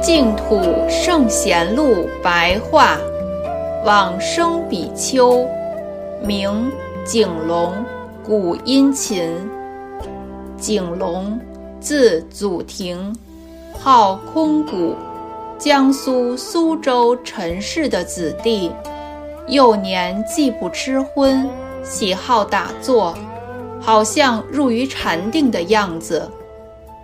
净土圣贤录白话，往生比丘，名景龙，古殷勤。景龙，字祖庭，号空谷，江苏苏州陈氏的子弟。幼年既不吃荤，喜好打坐，好像入于禅定的样子。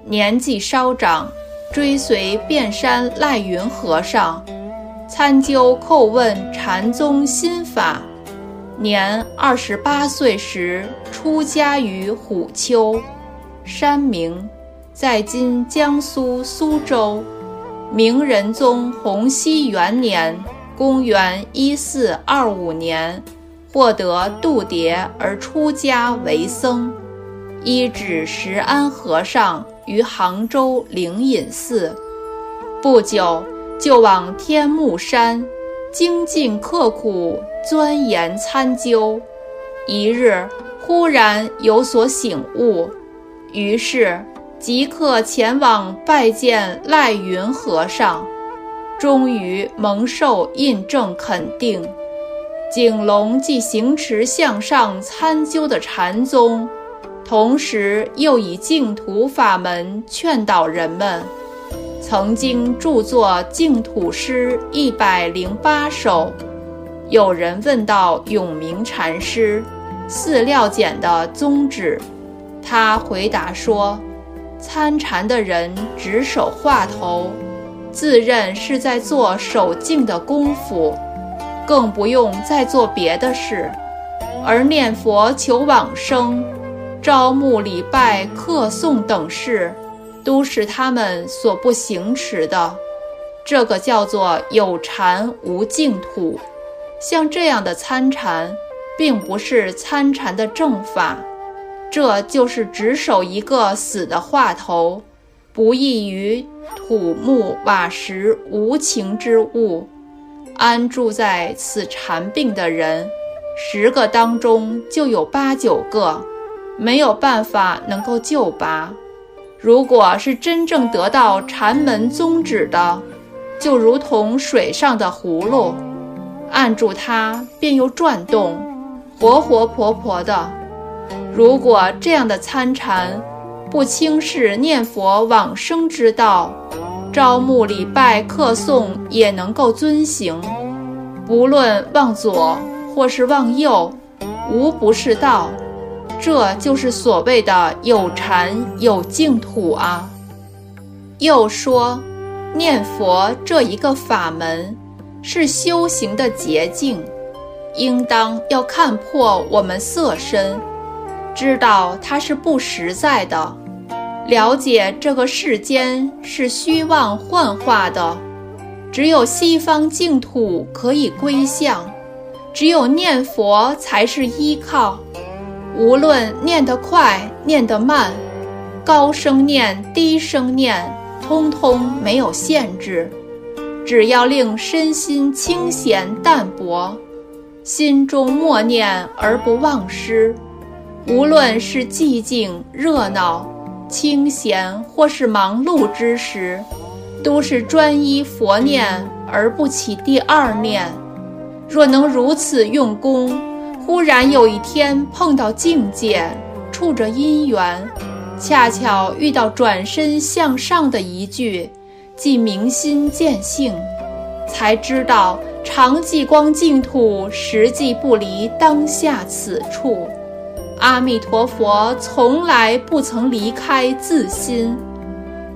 年纪稍长。追随遍山赖云和尚，参究叩问禅宗心法。年二十八岁时，出家于虎丘，山名在今江苏苏州。明仁宗弘熙元年（公元一四二五年），获得度牒而出家为僧，依止石安和尚。于杭州灵隐寺，不久就往天目山精进刻苦钻研参究。一日忽然有所醒悟，于是即刻前往拜见赖云和尚，终于蒙受印证肯定。景龙既行持向上参究的禅宗。同时，又以净土法门劝导人们，曾经著作净土诗一百零八首。有人问到永明禅师寺料简的宗旨，他回答说：“参禅的人指手画头，自认是在做守静的功夫，更不用再做别的事，而念佛求往生。”招募礼拜客诵等事，都是他们所不行持的。这个叫做有禅无净土。像这样的参禅，并不是参禅的正法，这就是只守一个死的话头，不异于土木瓦石无情之物。安住在此禅病的人，十个当中就有八九个。没有办法能够救拔。如果是真正得到禅门宗旨的，就如同水上的葫芦，按住它便又转动，活活泼泼的。如果这样的参禅不轻视念佛往生之道，朝暮礼拜客诵也能够遵行，不论往左或是往右，无不是道。这就是所谓的有禅有净土啊。又说，念佛这一个法门是修行的捷径，应当要看破我们色身，知道它是不实在的，了解这个世间是虚妄幻化的，只有西方净土可以归向，只有念佛才是依靠。无论念得快，念得慢，高声念，低声念，通通没有限制。只要令身心清闲淡泊，心中默念而不忘失。无论是寂静热闹、清闲，或是忙碌之时，都是专一佛念而不起第二念。若能如此用功。忽然有一天碰到境界，触着因缘，恰巧遇到转身向上的一句，即明心见性，才知道常寂光净土实际不离当下此处。阿弥陀佛从来不曾离开自心，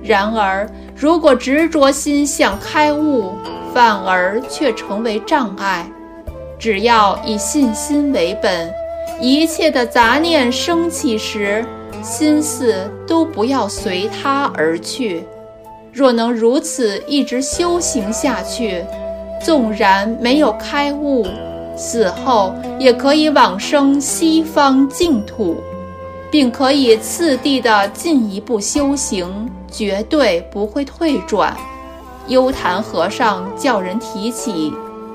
然而如果执着心想开悟，反而却成为障碍。只要以信心为本，一切的杂念升起时，心思都不要随它而去。若能如此一直修行下去，纵然没有开悟，死后也可以往生西方净土。并可以次第的进一步修行，绝对不会退转。幽昙和尚叫人提起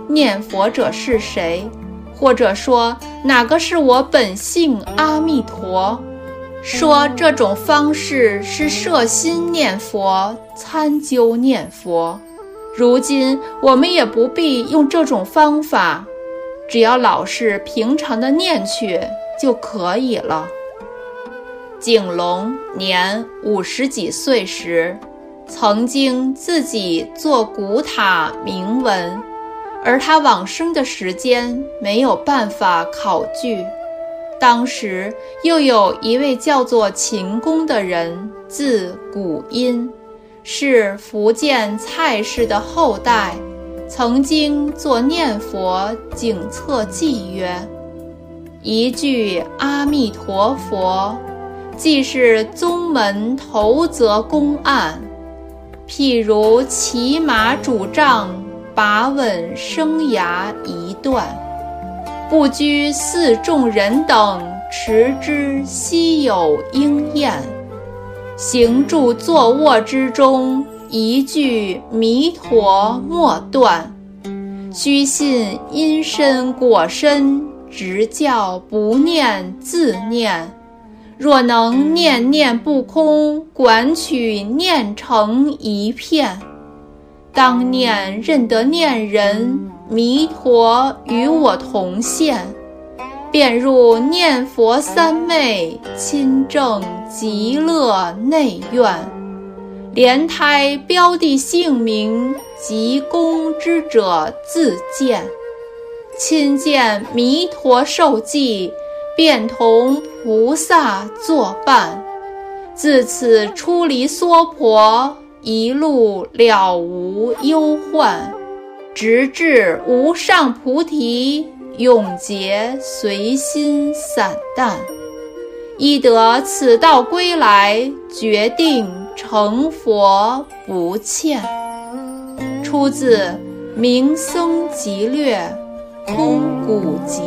念佛者是谁，或者说哪个是我本性阿弥陀，说这种方式是摄心念佛、参究念佛。如今我们也不必用这种方法，只要老是平常的念去就可以了。景龙年五十几岁时，曾经自己做古塔铭文，而他往生的时间没有办法考据。当时又有一位叫做秦公的人，字古音，是福建蔡氏的后代，曾经作念佛警策记曰：“一句阿弥陀佛。”既是宗门头则公案，譬如骑马拄杖，把稳生涯一段，不拘四众人等持之，稀有应验。行住坐卧之中，一句弥陀莫断。须信因身果身，直教不念自念。若能念念不空，管取念成一片，当念认得念人，弥陀与我同现，便入念佛三昧，亲证极乐内院。莲胎标的姓名，极功之者自见，亲见弥陀受记。便同菩萨作伴，自此出离娑婆，一路了无忧患，直至无上菩提，永劫随心散淡。依得此道归来，决定成佛不欠。出自《明僧集略·空古集》。